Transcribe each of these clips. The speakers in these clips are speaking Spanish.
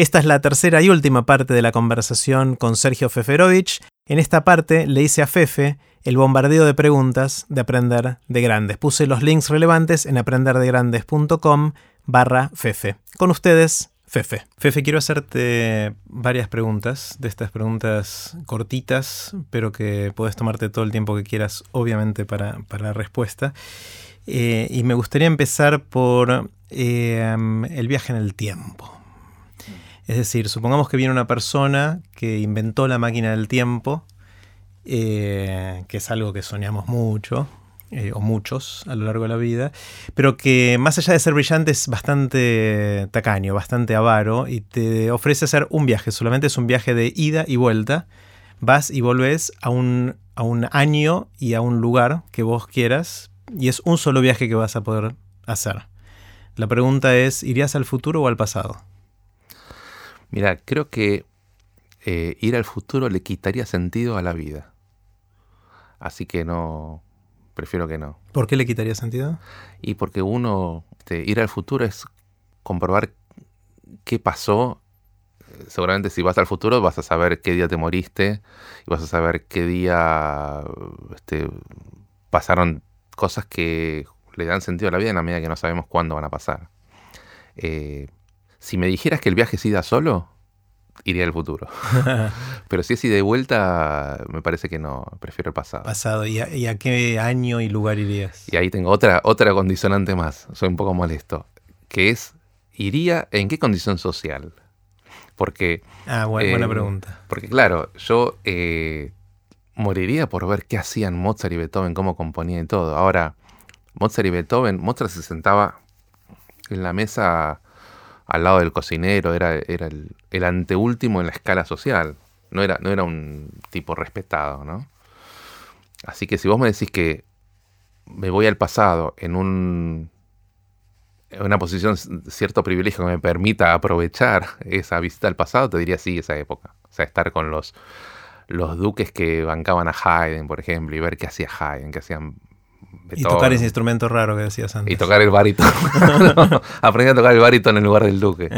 Esta es la tercera y última parte de la conversación con Sergio Feferovich. En esta parte le hice a Fefe el bombardeo de preguntas de Aprender de Grandes. Puse los links relevantes en aprenderdegrandes.com barra Fefe. Con ustedes, Fefe. Fefe, quiero hacerte varias preguntas, de estas preguntas cortitas, pero que puedes tomarte todo el tiempo que quieras, obviamente, para, la respuesta. Eh, y me gustaría empezar por eh, el viaje en el tiempo. Es decir, supongamos que viene una persona que inventó la máquina del tiempo, eh, que es algo que soñamos mucho, eh, o muchos a lo largo de la vida, pero que más allá de ser brillante es bastante tacaño, bastante avaro y te ofrece hacer un viaje, solamente es un viaje de ida y vuelta, vas y volvés a un, a un año y a un lugar que vos quieras y es un solo viaje que vas a poder hacer. La pregunta es, ¿irías al futuro o al pasado? Mira, creo que eh, ir al futuro le quitaría sentido a la vida. Así que no, prefiero que no. ¿Por qué le quitaría sentido? Y porque uno, este, ir al futuro es comprobar qué pasó. Seguramente si vas al futuro vas a saber qué día te moriste y vas a saber qué día este, pasaron cosas que le dan sentido a la vida en la medida que no sabemos cuándo van a pasar. Eh, si me dijeras que el viaje se da solo, iría al futuro. Pero si es ida de vuelta, me parece que no, prefiero el pasado. Pasado, ¿y a, qué año y lugar irías? Y ahí tengo otra, otra condicionante más, soy un poco molesto, que es, ¿iría en qué condición social? Porque... Ah, buena, eh, pregunta. Porque claro, yo eh, moriría por ver qué hacían Mozart y Beethoven, cómo componían y todo. Ahora, Mozart y Beethoven, Mozart se sentaba en la mesa al lado del cocinero, era, era el, anteúltimo en la escala social. No era, no era un tipo respetado, ¿no? Así que si vos me decís que me voy al pasado en un en una posición, cierto privilegio que me permita aprovechar esa visita al pasado, te diría sí, esa época. O sea, estar con los, los duques que bancaban a Haydn, por ejemplo, y ver qué hacía Haydn, qué hacían y tocar ese instrumento raro que decías antes. Y tocar el barítono. aprendí a tocar el barítono en lugar del duque.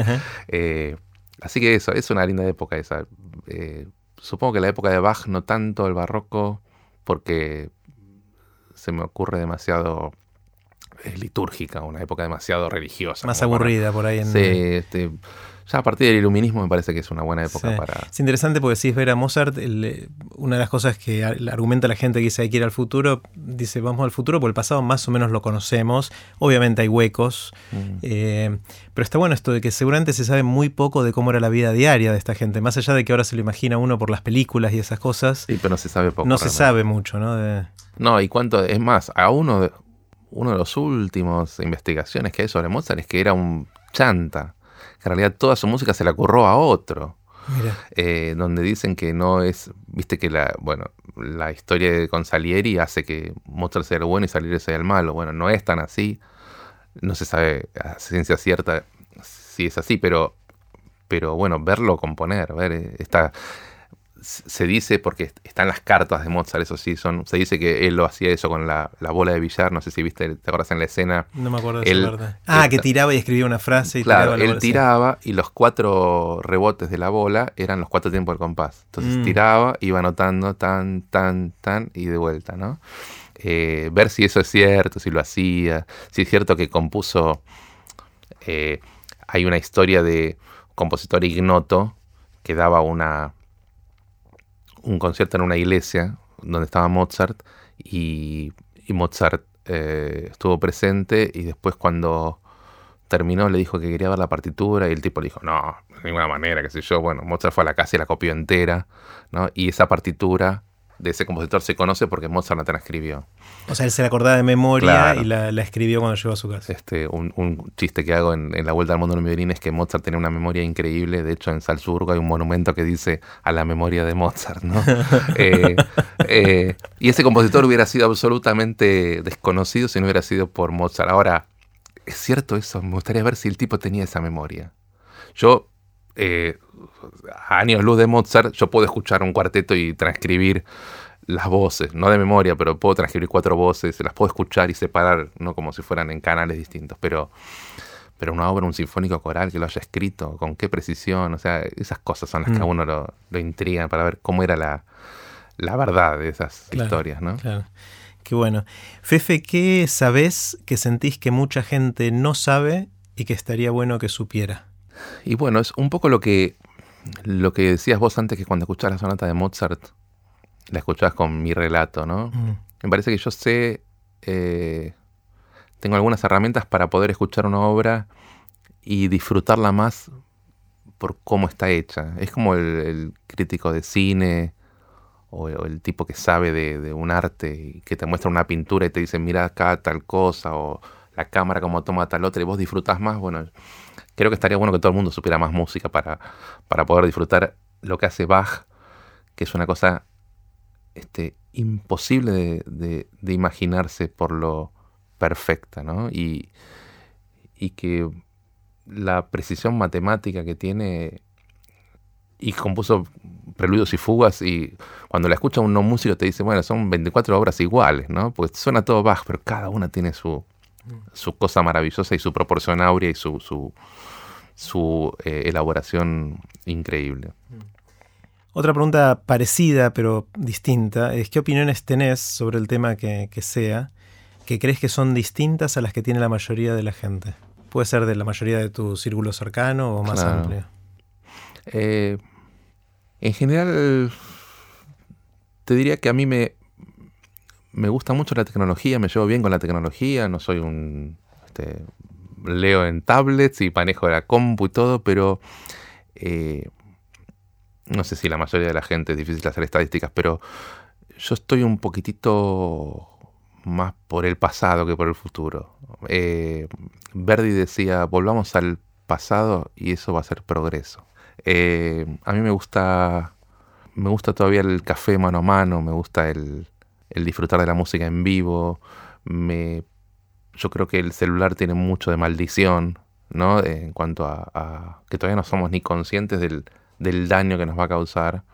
Eh, así que eso, es una linda época esa. Eh, supongo que la época de Bach no tanto el barroco, porque se me ocurre demasiado eh, litúrgica, una época demasiado religiosa. Más aburrida por ahí en... Sí, este, ya a partir del iluminismo me parece que es una buena época para... Es interesante porque si es ver a Mozart, una de las cosas que argumenta la gente que dice hay que ir al futuro, dice vamos al futuro porque el pasado más o menos lo conocemos, obviamente hay huecos, mm. eh, pero está bueno esto de que seguramente se sabe muy poco de cómo era la vida diaria de esta gente, más allá de que ahora se lo imagina uno por las películas y esas cosas. Sí, pero no se sabe poco. No se sabe mucho, ¿no? No, y cuánto, es más, a uno de, uno de los últimos investigaciones que hay sobre Mozart es que era un chanta en realidad toda su música se la curró a otro. Eh, donde dicen que no es, viste que la, bueno, la historia de con Salieri hace que Mozart sea el bueno y Salieri sea el malo. Bueno, no es tan así. No se sabe a ciencia cierta si es así, pero, pero bueno, verlo componer, ver eh, esta se dice, porque están las cartas de Mozart, eso sí, son, se dice que él lo hacía eso con la, bola de billar, no sé si viste, te acuerdas en la escena. No me acuerdo de esa parte. Ah, que tiraba y escribía una frase y claro, tiraba él tiraba y los cuatro rebotes de la bola eran los cuatro tiempos del compás. Entonces mm. tiraba, iba anotando tan, tan, tan y de vuelta, ¿no? Eh, ver si eso es cierto, si lo hacía, si es cierto que compuso... Eh, hay una historia de compositor ignoto que daba una un concierto en una iglesia donde estaba Mozart y, Mozart eh, estuvo presente y después cuando terminó le dijo que quería ver la partitura y el tipo le dijo, no, de ninguna manera, qué sé yo. Bueno, Mozart fue a la casa y la copió entera, ¿no? Y esa partitura de ese compositor se conoce porque Mozart la transcribió. O sea, él se la acordaba de memoria y la, escribió cuando llegó a su casa. Este, un, chiste que hago en, la Vuelta al Mundo del Violín es que Mozart tiene una memoria increíble. De hecho, en Salzburgo hay un monumento que dice a la memoria de Mozart. ¿no? Eh, eh, y ese compositor hubiera sido absolutamente desconocido si no hubiera sido por Mozart. Ahora, ¿es cierto eso? Me gustaría ver si el tipo tenía esa memoria. Yo eh, a años luz de Mozart, yo puedo escuchar un cuarteto y transcribir las voces, no de memoria, pero puedo transcribir cuatro voces, las puedo escuchar y separar, no como si fueran en canales distintos, pero, pero una obra, un sinfónico coral que lo haya escrito, con qué precisión, o sea, esas cosas son las que a mm. uno lo, lo intrigan para ver cómo era la, verdad de esas historias, ¿no? Claro. Qué bueno. Fefe, ¿qué sabes que sentís que mucha gente no sabe y que estaría bueno que supiera? Y bueno, es un poco lo que, lo que decías vos antes que cuando escuchás la sonata de Mozart, la escuchabas con mi relato, ¿no? Mm. Me parece que yo sé eh, tengo algunas herramientas para poder escuchar una obra y disfrutarla más por cómo está hecha. Es como el, crítico de cine o, el tipo que sabe de, un arte y que te muestra una pintura y te dice, mira acá tal cosa, o la cámara como toma tal otra, y vos disfrutás más. Bueno, creo que estaría bueno que todo el mundo supiera más música para, para poder disfrutar lo que hace Bach, que es una cosa este, imposible de imaginarse por lo perfecta, ¿no? Y, y que la precisión matemática que tiene y compuso preludios y fugas y cuando la escucha un no músico te dice, bueno, son 24 obras iguales, ¿no? Pues suena todo Bach, pero cada una tiene su, su cosa maravillosa y su proporción áurea y su, su, su eh, elaboración increíble. Otra pregunta parecida pero distinta es, ¿qué opiniones tenés sobre el tema que, que sea? que crees que son distintas a las que tiene la mayoría de la gente? Puede ser de la mayoría de tu círculo cercano o más amplio. Eh, en general, te diría que a mí me, me gusta mucho la tecnología, me llevo bien con la tecnología, no soy un... Este, leo en tablets y manejo la compu y todo, pero eh, no sé si la mayoría de la gente es difícil hacer estadísticas, pero yo estoy un poquitito más por el pasado que por el futuro. Eh, Verdi decía, volvamos al pasado y eso va a ser progreso. Eh, a mí me gusta, me gusta todavía el café mano a mano, me gusta el, disfrutar de la música en vivo. Me, yo creo que el celular tiene mucho de maldición, ¿no? En cuanto a, que todavía no somos ni conscientes del, daño que nos va a causar.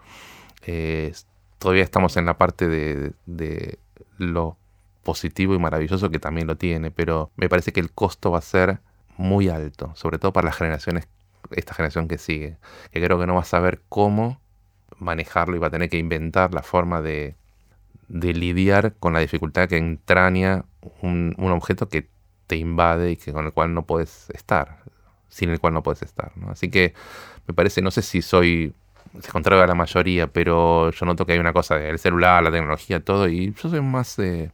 Eh, todavía estamos en la parte de, de lo positivo y maravilloso que también lo tiene, pero me parece que el costo va a ser muy alto, sobre todo para las generaciones, esta generación que sigue, que creo que no va a saber cómo manejarlo y va a tener que inventar la forma de, de lidiar con la dificultad que entraña un, objeto que te invade y que con el cual no puedes estar, sin el cual no puedes estar. Así que me parece, no sé si soy se contrario a la mayoría, pero yo noto que hay una cosa del celular, la tecnología, todo, y yo soy más de,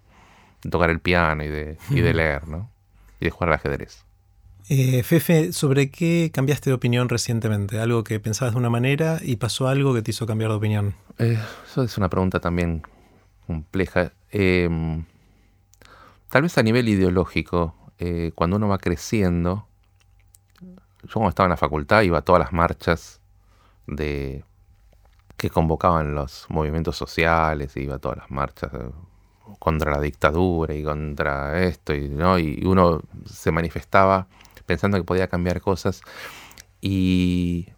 tocar el piano y de, de leer, ¿no? Y de jugar al ajedrez. Eh, Fefe, ¿sobre qué cambiaste de opinión recientemente? Algo que pensabas de una manera y pasó algo que te hizo cambiar de opinión. Eh, eso es una pregunta también compleja. Em, tal vez a nivel ideológico, eh, cuando uno va creciendo, yo cuando estaba en la facultad iba a todas las marchas de que convocaban los movimientos sociales, iba a todas las marchas contra la dictadura y contra esto, y, ¿no? y uno se manifestaba pensando que podía cambiar cosas. Y,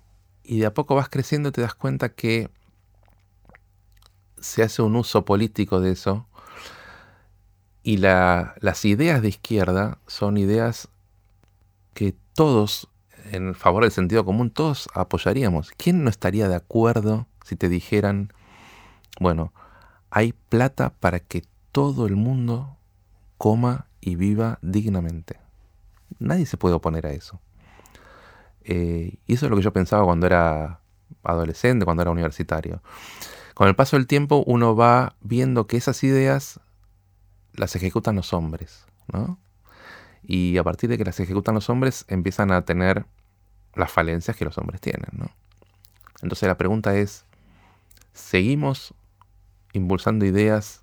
y de a poco vas creciendo te das cuenta que se hace un uso político de eso. Y las ideas de izquierda son ideas que todos, en favor del sentido común, todos apoyaríamos. ¿Quién no estaría de acuerdo si te dijeran, bueno, hay plata para que todo el mundo coma y viva dignamente. Nadie se puede oponer a eso. Eh, y eso es lo que yo pensaba cuando era adolescente, cuando era universitario. Con el paso del tiempo uno va viendo que esas ideas las ejecutan los hombres, ¿no? Y a partir de que las ejecutan los hombres empiezan a tener las falencias que los hombres tienen, ¿no? Entonces la pregunta es, ¿seguimos impulsando ideas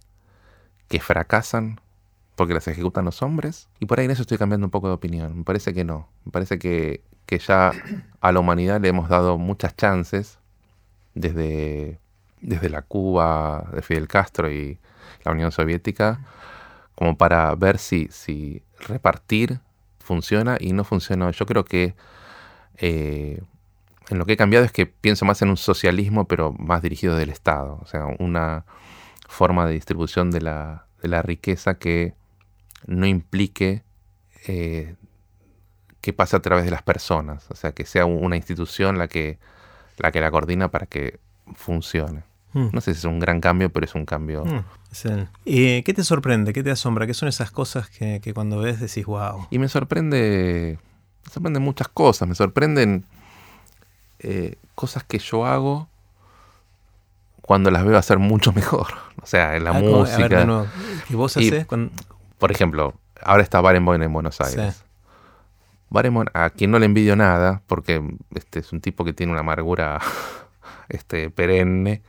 que fracasan porque las ejecutan los hombres. Y por ahí en eso estoy cambiando un poco de opinión. Me parece que no. Me parece que, ya a la humanidad le hemos dado muchas chances desde, desde la Cuba de Fidel Castro y la Unión Soviética como para ver si, si repartir funciona y no funciona. Yo creo que eh, en lo que he cambiado es que pienso más en un socialismo, pero más dirigido del Estado. O sea, una, forma de distribución de la, riqueza que no implique eh, que pase a través de las personas, o sea, que sea una institución la la, que la coordina para que funcione. Mm. No sé si es un gran cambio, pero es un cambio. Mm, es el- ¿Y qué te sorprende? ¿Qué te asombra? ¿Qué son esas cosas que, que cuando ves decís, wow? Y me sorprende, me sorprenden muchas cosas, me sorprenden eh, cosas que yo hago cuando las veo hacer mucho mejor. O sea, en la Ah, como- a ver, música. de nuevo, ¿Qué vos Y- haces? cuando- Por ejemplo, ahora está Barenboim en Buenos Aires. Barenboim, a quien no le envidio nada, porque este es un tipo que tiene una amargura este, perenne,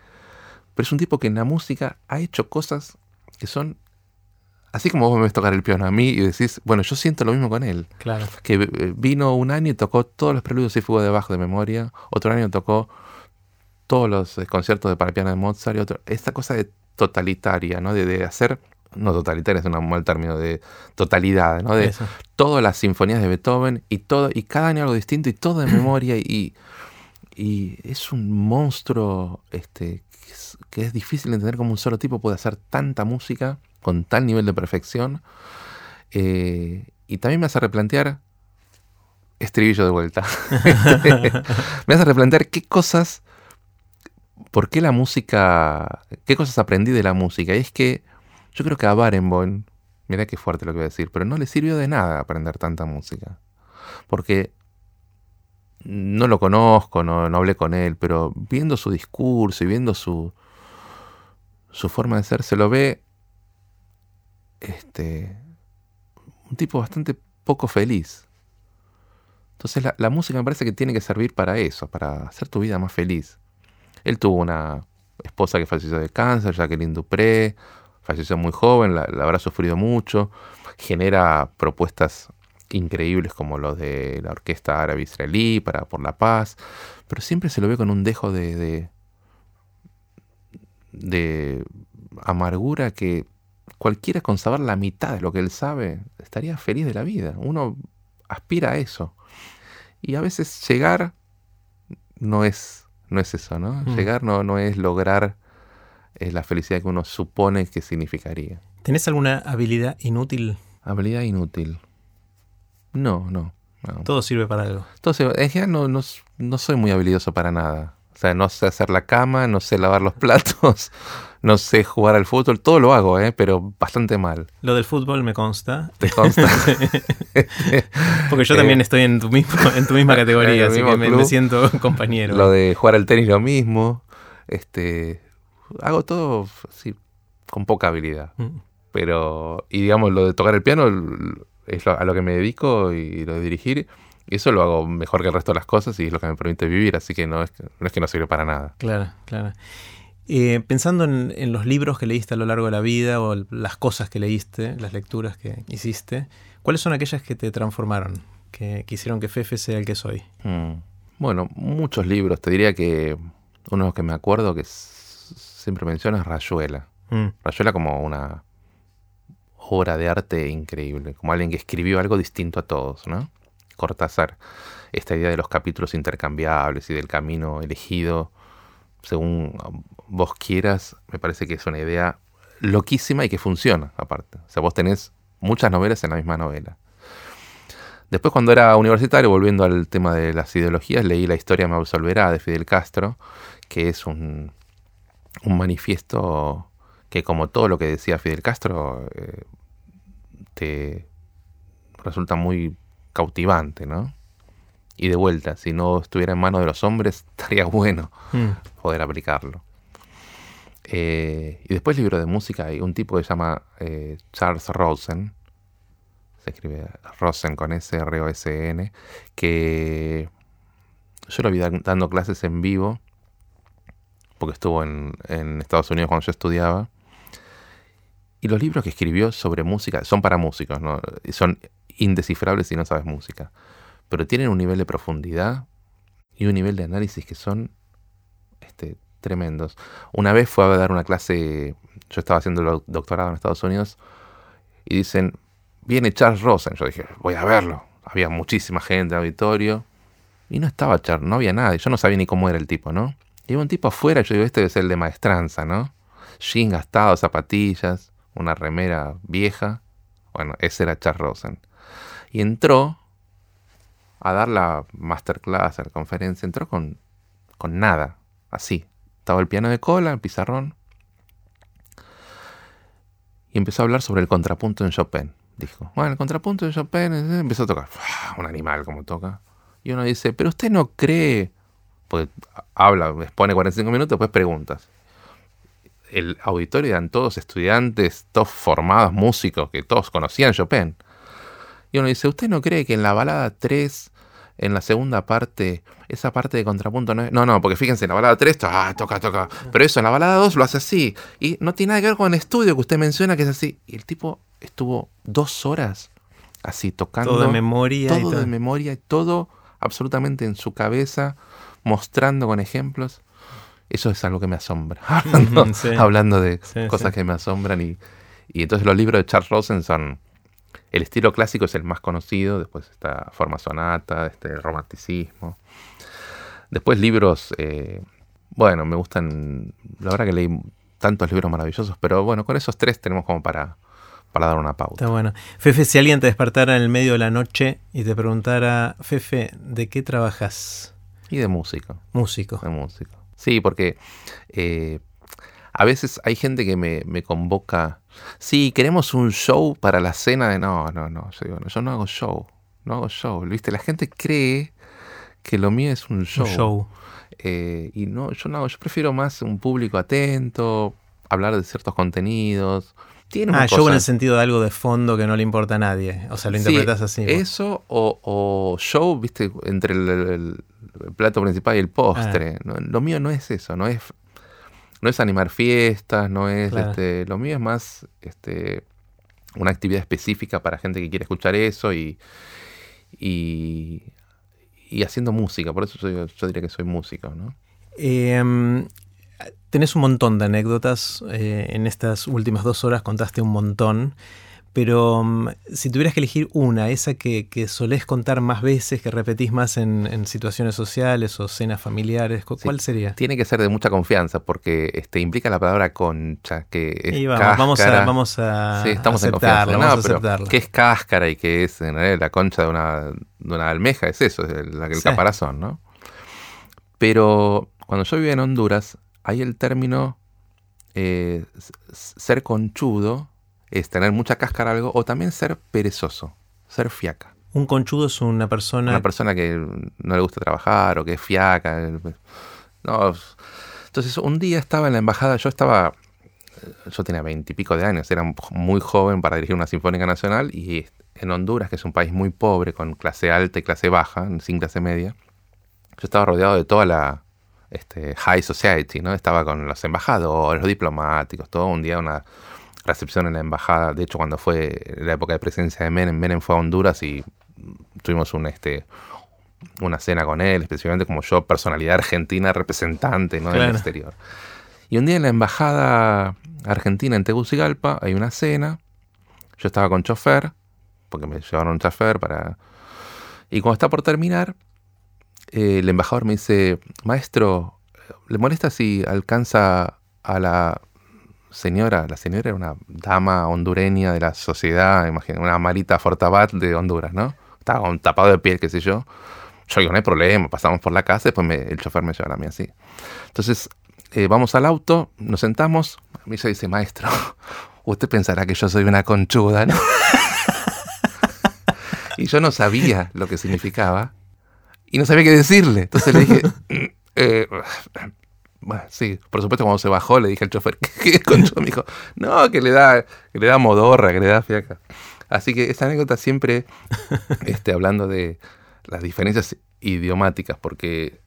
pero es un tipo que en la música ha hecho cosas que son, así como vos me ves tocar el piano a mí y decís, bueno, yo siento lo mismo con él, Claro. que eh, vino un año y tocó todos los preludios y fugas de bajo de memoria, otro año tocó todos los eh, conciertos de para piano de Mozart, y otro, esta cosa de totalitaria, ¿no? De, de hacer, no totalitaria es un mal término, de totalidad, ¿no? De, Eso. todas las sinfonías de Beethoven y todo y cada año algo distinto y todo de memoria y, y es un monstruo este es, que es difícil de entender cómo un solo tipo puede hacer tanta música con tal nivel de perfección Eh, y también me hace replantear estribillo de vuelta me hace replantear qué cosas por qué la música qué cosas aprendí de la música y es que yo creo que a Barenboim Mira qué fuerte lo que voy a decir, pero no le sirvió de nada aprender tanta música. Porque no lo conozco, no, no hablé con él, pero viendo su discurso y viendo su, su forma de ser, se lo ve este, un tipo bastante poco feliz. Entonces la, la música me parece que tiene que servir para eso, para hacer tu vida más feliz. Él tuvo una esposa que falleció de cáncer, Jacqueline Dupré, falleció muy joven, la, la habrá sufrido mucho, genera propuestas increíbles como los de la Orquesta Árabe Israelí para por la paz, pero siempre se lo ve con un dejo de, de, de amargura que cualquiera con saber la mitad de lo que él sabe estaría feliz de la vida. Uno aspira a eso. Y a veces llegar no es, no es eso, ¿no? Mm. Llegar no, no es lograr eh, la felicidad que uno supone que significaría. ¿Tenés alguna habilidad inútil? Habilidad inútil. No, no. no. Todo sirve para algo. Entonces, en general no, no, no soy muy habilidoso para nada. O sea, no sé hacer la cama, no sé lavar los platos, no sé jugar al fútbol, todo lo hago, ¿eh? pero bastante mal. Lo del fútbol me consta. ¿Te consta? Porque yo Eh, también estoy en tu, mismo, en tu misma categoría, así que me, me siento compañero. lo de jugar al tenis lo mismo. Este, hago todo sí, con poca habilidad. Mm. Pero, y digamos, lo de tocar el piano es lo- a lo que me dedico y lo de dirigir. Y eso lo hago mejor que el resto de las cosas y es lo que me permite vivir. Así que no es que no, es que no sirve para nada. Claro, claro. Eh, pensando en, en los libros que leíste a lo largo de la vida o el- las cosas que leíste, las lecturas que hiciste, ¿cuáles son aquellas que te transformaron? Que, que hicieron que Fefe sea el que soy. Mm. Bueno, muchos libros. Te diría que uno que me acuerdo que siempre menciono es Rayuela. Mm, Rayuela como una obra de arte increíble, como alguien que escribió algo distinto a todos, ¿no? Cortázar, esta idea de los capítulos intercambiables y del camino elegido según vos quieras, me parece que es una idea loquísima y que funciona, aparte. O sea, vos tenés muchas novelas en la misma novela. Después, cuando era universitario, volviendo al tema de las ideologías, leí La historia me absolverá de Fidel Castro, que es un, un manifiesto que, como todo lo que decía Fidel Castro, eh, te resulta muy cautivante, ¿no? Y de vuelta, si no estuviera en manos de los hombres, estaría bueno mm, poder aplicarlo. Eh, y después libro de música, hay un tipo que se llama eh, Charles Rosen, se escribe Rosen con S, R O S N, que yo lo vi dan- dando clases en vivo, porque estuvo en, en Estados Unidos cuando yo estudiaba. Y los libros que escribió sobre música son para músicos, ¿no? Son indescifrables si no sabes música. Pero tienen un nivel de profundidad y un nivel de análisis que son este, tremendos. Una vez fue a dar una clase, yo estaba haciendo el doctorado en Estados Unidos, y dicen, viene Charles Rosen. Yo dije, voy a verlo. Había muchísima gente en el auditorio. Y no estaba Charles, no había nadie. Yo no sabía ni cómo era el tipo, ¿no? Y un tipo afuera, yo digo, este debe ser el de maestranza, ¿no? Jean gastado, zapatillas, una remera vieja. Bueno, ese era Charles Rosen. Y entró a dar la masterclass, la conferencia, entró con, con nada, así. Estaba el piano de cola, el pizarrón. Y empezó a hablar sobre el contrapunto en Chopin. Dijo, bueno, el contrapunto en Chopin, eh, empezó a tocar. Un animal como toca. Y uno dice, pero usted no cree, pues habla, expone 45 minutos, después preguntas. El auditorio eran todos estudiantes, todos formados, músicos, que todos conocían Chopin. Y uno dice, ¿usted no cree que en la balada 3, en la segunda parte, esa parte de contrapunto no es... No, no, porque fíjense, en la balada 3, ah, toca, toca. Pero eso, en la balada 2 lo hace así. Y no tiene nada que ver con el estudio que usted menciona que es así. Y el tipo estuvo dos horas así tocando. Todo de memoria. Todo, de memoria y todo absolutamente en su cabeza, mostrando con ejemplos. Eso es algo que me asombra. hablando, de cosas que me asombran. Y, y entonces los libros de Charles Rosen son el estilo clásico es el más conocido, después está forma sonata, este romanticismo. Después libros, eh, bueno, me gustan, la verdad que leí tantos libros maravillosos, pero bueno, con esos tres tenemos como para, para dar una pauta. Está bueno. Fefe, si alguien te despertara en el medio de la noche y te preguntara, Fefe, ¿de qué trabajas? Y de músico. Músico. De músico. Sí, porque eh, a veces hay gente que me, me, convoca, sí, queremos un show para la cena de... No, no, no, yo, digo, yo no hago show, no hago show. ¿Viste? La gente cree que lo mío es un show. Un show. Eh, y no, yo no hago, yo prefiero más un público atento, hablar de ciertos contenidos. Tiene ah, show en el sentido de algo de fondo que no le importa a nadie. O sea, lo interpretas así. Eso o, o, show, viste, entre el, el, plato principal y el postre. Ah. lo mío no es eso, no es no es animar fiestas, no es este, lo mío es más este, una actividad específica para gente que quiere escuchar eso y, y, haciendo música, por eso yo, diría que soy músico, ¿no? Em, tenés un montón de anécdotas, eh, en estas últimas dos horas contaste un montón. Pero mm, si tuvieras que elegir una, esa que, que, solés contar más veces, que repetís más en, situaciones sociales o cenas familiares, ¿cuál sería? Tiene que ser de mucha confianza porque este, implica la palabra concha, que es vamos, a, vamos a sí, estamos en confianza. ¿Qué es cáscara y qué es la concha de una, de una almeja? Es eso, es el, el caparazón, ¿no? Pero cuando yo vivía en Honduras, hay el término eh, ser conchudo es tener mucha cáscara algo o también ser perezoso, ser fiaca. Un conchudo es una persona... Una persona que no le gusta trabajar o que es fiaca. No. Entonces un día estaba en la embajada, yo estaba, yo tenía veintipico de años, era muy joven para dirigir una sinfónica nacional y en Honduras, que es un país muy pobre, con clase alta y clase baja, sin clase media, yo estaba rodeado de toda la este, high society, ¿no? Estaba con los embajadores, los diplomáticos, todo un día una recepción en la embajada. De hecho, cuando fue la época de presencia de Menem, Menem fue a Honduras y tuvimos un este una cena con él, especialmente como yo, personalidad argentina, representante ¿no? del exterior. Y un día en la embajada argentina en Tegucigalpa hay una cena. Yo estaba con chofer, porque me llevaron un chofer para... Y cuando está por terminar, eh, el embajador me dice, maestro, ¿le molesta si alcanza a la señora, la señora era una dama hondureña de la sociedad, imagínate, una Marita Fortabat de Honduras, ¿no? Estaba con tapado de piel, qué sé yo. Yo digo, no hay problema, pasamos por la casa, después el chofer me lleva a mí así. Entonces, eh, vamos al auto, nos sentamos, a mí se dice, maestro, usted pensará que yo soy una conchuda, ¿no? y yo no sabía lo que significaba y no sabía qué decirle. Entonces le dije, mm, eh, bueno, sí, por supuesto cuando se bajó le dije al chofer, ¿qué concho? Me dijo, no, que le da, que le da modorra, que le da fiaca. Así que esa anécdota siempre este, hablando de las diferencias idiomáticas, porque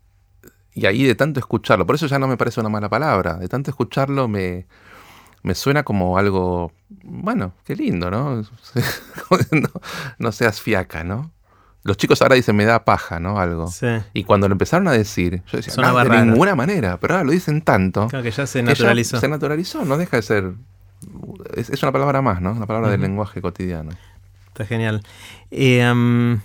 y ahí de tanto escucharlo, por eso ya no me parece una mala palabra, de tanto escucharlo me, me suena como algo, bueno, qué lindo, ¿no? no, no seas fiaca, ¿no? Los chicos ahora dicen me da paja, ¿no? Algo. Sí. Y cuando lo empezaron a decir, yo decía, no, de ninguna manera, pero ahora lo dicen tanto. Claro que ya se naturalizó. se naturalizó, no deja de ser. Es, una palabra más, ¿no? Una palabra del lenguaje cotidiano. Está genial. Eh,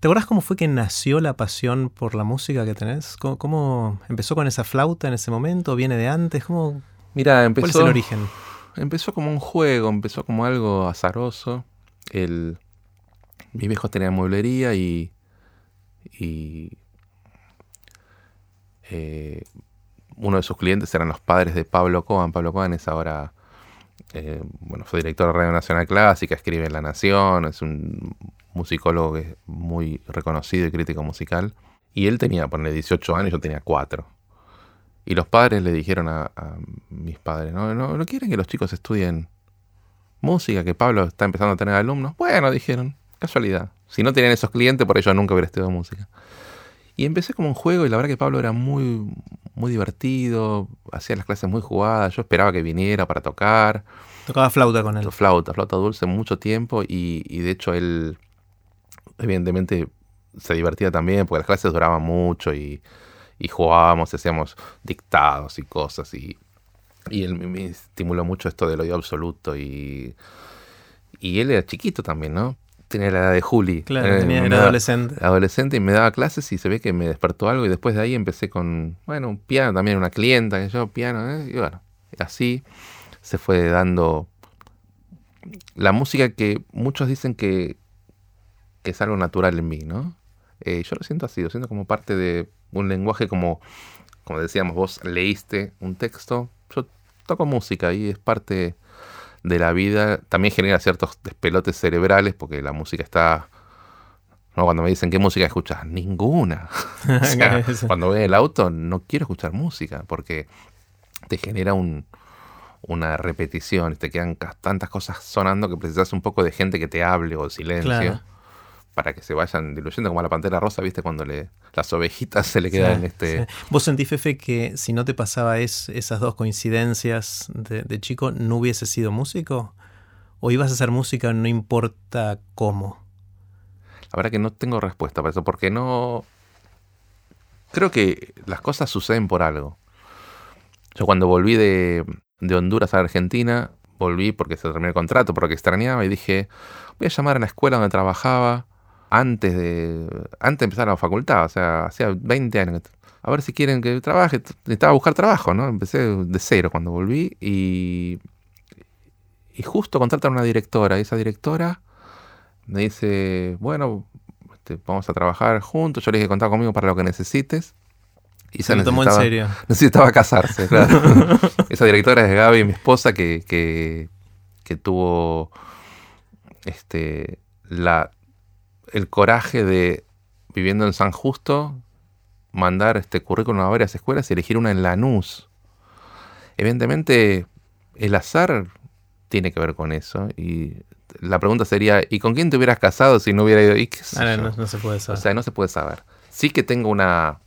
¿Te acuerdas cómo fue que nació la pasión por la música que tenés? ¿Cómo, empezó con esa flauta en ese momento? ¿Viene de antes? ¿Cómo, Mira, empezó, ¿Cuál es el origen? Empezó como un juego, empezó como algo azaroso. El, mis viejos tenían mueblería y, y eh, uno de sus clientes eran los padres de Pablo Cohen. Pablo Cohen es ahora, eh, bueno, fue director de Radio Nacional Clásica, escribe en La Nación, es un musicólogo muy reconocido y crítico musical. Y él tenía, ponle 18 años, yo tenía 4. Y los padres le dijeron a, mis padres, ¿no, ¿no, no quieren que los chicos estudien música, que Pablo está empezando a tener alumnos? Bueno, dijeron, casualidad. Si no tenían esos clientes, por ello nunca hubiera estudiado música. Y empecé como un juego y la verdad que Pablo era muy, muy divertido, hacía las clases muy jugadas, yo esperaba que viniera para tocar. Tocaba flauta con él. Flauta, flauta dulce mucho tiempo y, y de hecho él evidentemente se divertía también porque las clases duraban mucho y, y jugábamos, hacíamos dictados y cosas y, y él me, estimuló mucho esto del oído absoluto y, y él era chiquito también, ¿no? Tenía la edad de Juli. Claro, tenía, era adolescente. Adolescente y me daba clases y se ve que me despertó algo y después de ahí empecé con, bueno, un piano también, una clienta, que yo, piano, ¿eh? y bueno, así se fue dando la música que muchos dicen que, es algo natural en mí, ¿no? Eh, yo lo siento así, lo siento como parte de un lenguaje como, como decíamos, vos leíste un texto, yo toco música y es parte de la vida también genera ciertos despelotes cerebrales porque la música está... ¿no? Cuando me dicen qué música escuchas, ninguna. cuando voy en el auto no quiero escuchar música porque te genera un, una repetición te quedan tantas cosas sonando que precisas un poco de gente que te hable o silencio para que se vayan diluyendo, como a la pantera rosa, ¿viste? Cuando le, las ovejitas se le quedan en este. ¿Vos sentís, Fefe, que si no te pasaba esas dos coincidencias de, chico, no hubiese sido músico? ¿O ibas a hacer música no importa cómo? La verdad que no tengo respuesta para eso, porque no. Creo que las cosas suceden por algo. Yo cuando volví de, de Honduras a Argentina, volví porque se terminó el contrato, porque extrañaba y dije, voy a llamar a la escuela donde trabajaba antes de, antes de empezar la facultad, o sea, hacía 20 años. A ver si quieren que trabaje. Necesitaba buscar trabajo, ¿no? Empecé de cero cuando volví y, y justo contrataron una directora. Y esa directora me dice, bueno, este, vamos a trabajar juntos. Yo le dije, contar conmigo para lo que necesites. Y se, tomó en serio. Necesitaba casarse, claro. esa directora es Gaby, mi esposa, que, que, que tuvo este, la el coraje de, viviendo en San Justo, mandar este currículum a varias escuelas y elegir una en Lanús. Evidentemente, el azar tiene que ver con eso. Y la pregunta sería, ¿y con quién te hubieras casado si no hubiera ido? ¿Y ah, no, se puede saber. O sea, no se puede saber. Sí que tengo una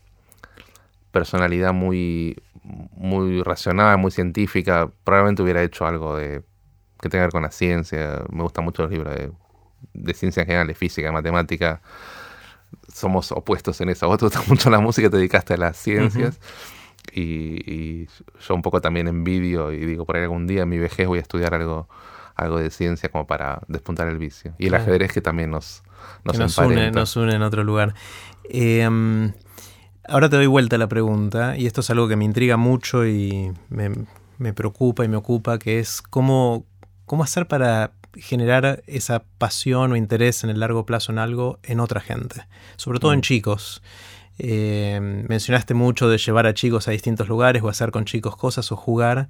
personalidad muy, muy racional, muy científica. Probablemente hubiera hecho algo de que tenga que ver con la ciencia. Me gustan mucho los libros de de ciencias generales, física, matemática, somos opuestos en eso. Vos te gusta mucho la música, te dedicaste a las ciencias. y, yo un poco también envidio y digo, por ahí algún día en mi vejez voy a estudiar algo, algo de ciencia como para despuntar el vicio. Y el ajedrez que también nos, nos, nos une, nos une en otro lugar. Em, ahora te doy vuelta a la pregunta, y esto es algo que me intriga mucho y me, me preocupa y me ocupa, que es cómo, cómo hacer para generar esa pasión o interés en el largo plazo en algo en otra gente, sobre todo en mm. chicos. Eh, mencionaste mucho de llevar a chicos a distintos lugares o hacer con chicos cosas o jugar,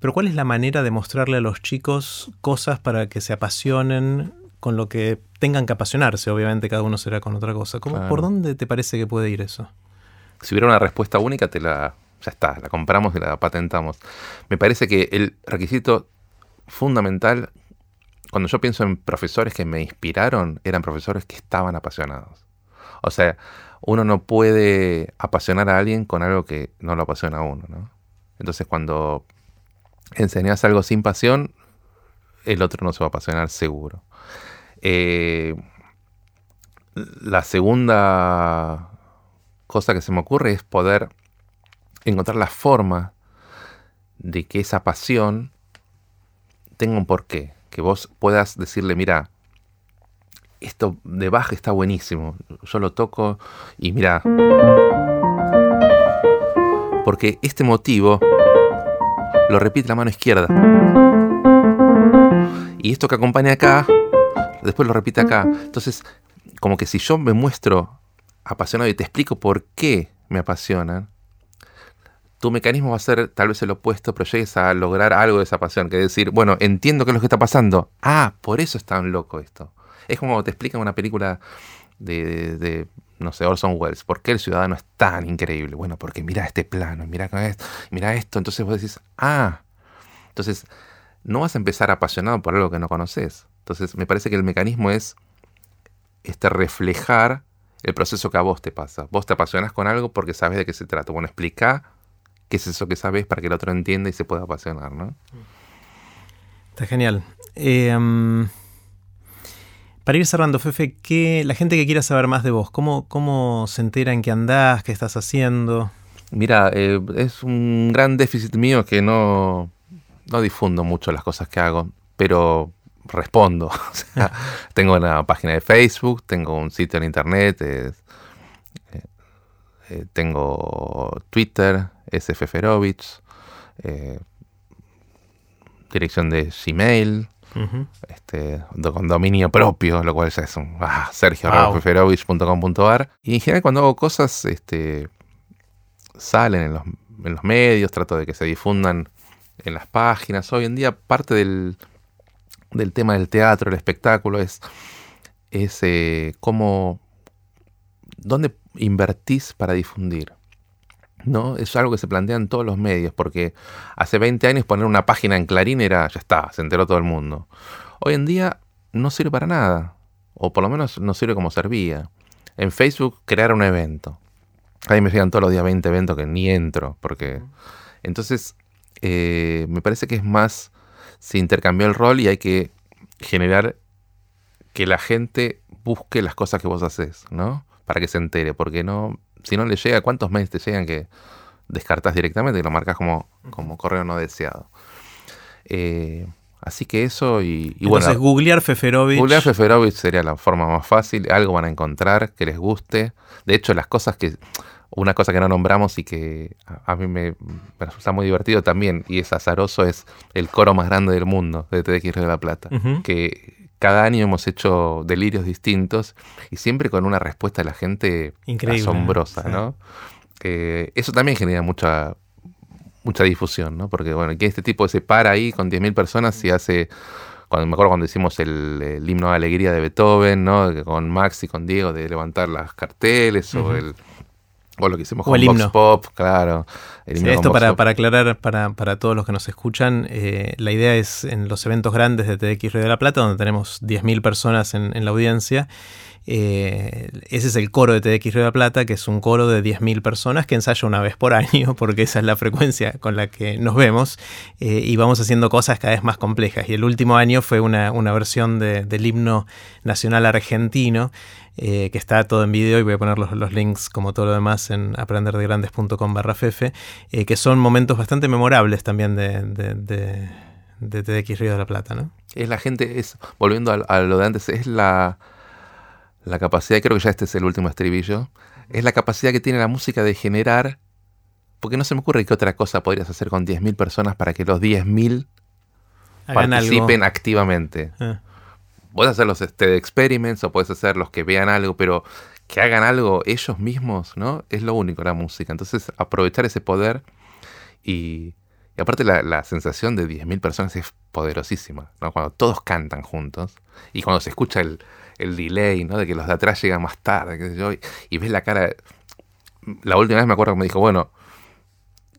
pero ¿cuál es la manera de mostrarle a los chicos cosas para que se apasionen con lo que tengan que apasionarse? Obviamente cada uno será con otra cosa. ¿Por dónde te parece que puede ir eso? Si hubiera una respuesta única, te la, ya está, la compramos y la patentamos. Me parece que el requisito fundamental cuando yo pienso en profesores que me inspiraron, eran profesores que estaban apasionados. O sea, uno no puede apasionar a alguien con algo que no lo apasiona a uno, ¿no? Entonces cuando enseñas algo sin pasión, el otro no se va a apasionar seguro. Eh, la segunda cosa que se me ocurre es poder encontrar la forma de que esa pasión tenga un porqué que vos puedas decirle, mira, esto de baja está buenísimo, yo lo toco y mira, porque este motivo lo repite la mano izquierda. Y esto que acompaña acá, después lo repite acá. Entonces, como que si yo me muestro apasionado y te explico por qué me apasionan, tu mecanismo va a ser tal vez el opuesto, pero llegues a lograr algo de esa pasión, que es decir, bueno, entiendo qué es lo que está pasando. Ah, por eso es tan loco esto. Es como te explican una película de, no sé, Orson Welles. ¿Por qué el ciudadano es tan increíble? Bueno, porque mira este plano, mira esto, mira esto. Entonces vos decís, ah, entonces no vas a empezar apasionado por algo que no conoces. Entonces me parece que el mecanismo es este reflejar el proceso que a vos te pasa. Vos te apasionas con algo porque sabes de qué se trata. Bueno, explica qué es eso que sabes para que el otro entienda y se pueda apasionar, ¿no? Está genial. Eh, para ir cerrando, Fefe, que la gente que quiera saber más de vos, ¿cómo, cómo se entera en qué andás, qué estás haciendo? Mira, eh, es un gran déficit mío que no, no difundo mucho las cosas que hago, pero respondo. tengo una página de Facebook, tengo un sitio en internet, eh, eh, tengo Twitter, sfferovich, dirección de Gmail, este, con dominio propio, lo cual ya es un ah, Y en general cuando hago cosas, este, salen en los, en los medios, trato de que se difundan en las páginas. Hoy en día parte del, del tema del teatro, el espectáculo, es, es eh, cómo, dónde invertís para difundir. ¿No? Es algo que se plantea en todos los medios, porque hace 20 años poner una página en Clarín era, ya está, se enteró todo el mundo. Hoy en día no sirve para nada, o por lo menos no sirve como servía. En Facebook crear un evento. Ahí me llegan todos los días 20 eventos que ni entro, porque... Entonces, eh, me parece que es más, se intercambió el rol y hay que generar que la gente busque las cosas que vos haces, ¿no? Para que se entere, porque no, si no le llega, ¿cuántos mails te llegan que descartas directamente y lo marcas como, como correo no deseado? Eh, así que eso y, y Entonces, googlear Feferovich. Googlear Feferovich sería la forma más fácil. Algo van a encontrar que les guste. De hecho, las cosas que. Una cosa que no nombramos y que a, mí me, resulta muy divertido también, y es azaroso, es el coro más grande del mundo de TDX de la Plata. Que cada año hemos hecho delirios distintos y siempre con una respuesta de la gente asombrosa, ¿no? eso también genera mucha mucha difusión, ¿no? Porque, bueno, que este tipo se para ahí con 10.000 personas y hace... Cuando, me acuerdo cuando hicimos el, himno de alegría de Beethoven, ¿no? Con Max y con Diego de levantar las carteles o el o lo que hicimos con Vox Pop, claro. esto para, para, aclarar para, para, todos los que nos escuchan, eh, la idea es en los eventos grandes de TDX Río de la Plata, donde tenemos 10.000 personas en, en la audiencia, eh, ese es el coro de TDX Río de la Plata, que es un coro de 10.000 personas que ensaya una vez por año, porque esa es la frecuencia con la que nos vemos, eh, y vamos haciendo cosas cada vez más complejas. Y el último año fue una, versión del himno nacional argentino, eh, que está todo en vídeo, y voy a poner los, links, como todo lo demás, en aprenderdegrandes.com barra fefe, que son momentos bastante memorables también de, de, TDX Río de la Plata, ¿no? Es la gente, volviendo a lo de antes, es la la capacidad, creo que ya este es el último estribillo, es la capacidad que tiene la música de generar, porque no se me ocurre qué otra cosa podrías hacer con 10.000 personas para que los 10.000 participen activamente. Ah. Puedes hacer los este, experiments o puedes hacer los que vean algo, pero que hagan algo ellos mismos, ¿no? Es lo único la música. Entonces, aprovechar ese poder y, y aparte la, la, sensación de 10.000 personas es poderosísima, ¿no? Cuando todos cantan juntos y cuando se escucha el, el delay, ¿no? De que los de atrás llegan más tarde, qué sé yo, y, ves la cara. La última vez me acuerdo que me dijo, bueno,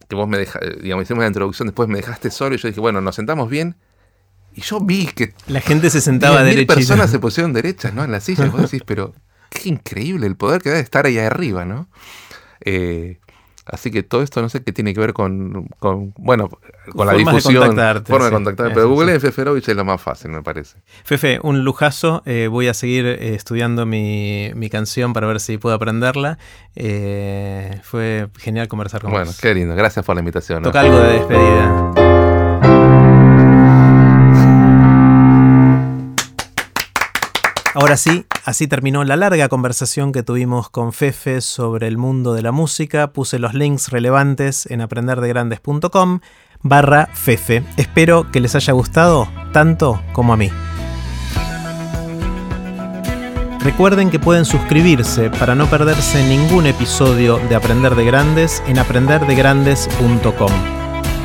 que vos me dejaste, digamos, hicimos la introducción, después me dejaste solo y yo dije, bueno, nos sentamos bien. Y yo vi que. La gente se sentaba derecha. personas se pusieron derechas, ¿no? En la silla. Y vos decís, pero qué increíble el poder que da de estar ahí arriba, ¿no? Eh, Así que todo esto no sé qué tiene que ver con, bueno, con la difusión, forma de contactar. Pero Google en Feferovich es lo más fácil, me parece. Fefe, un lujazo. Eh, voy a seguir eh, estudiando mi, canción para ver si puedo aprenderla. Eh, fue genial conversar con vos. Bueno, qué lindo. Gracias por la invitación. Toca algo de despedida. Ahora sí, así terminó la larga conversación que tuvimos con Fefe sobre el mundo de la música. Puse los links relevantes en aprenderdegrandes.com barra Fefe. Espero que les haya gustado tanto como a mí. Recuerden que pueden suscribirse para no perderse ningún episodio de Aprender de Grandes en aprenderdegrandes.com.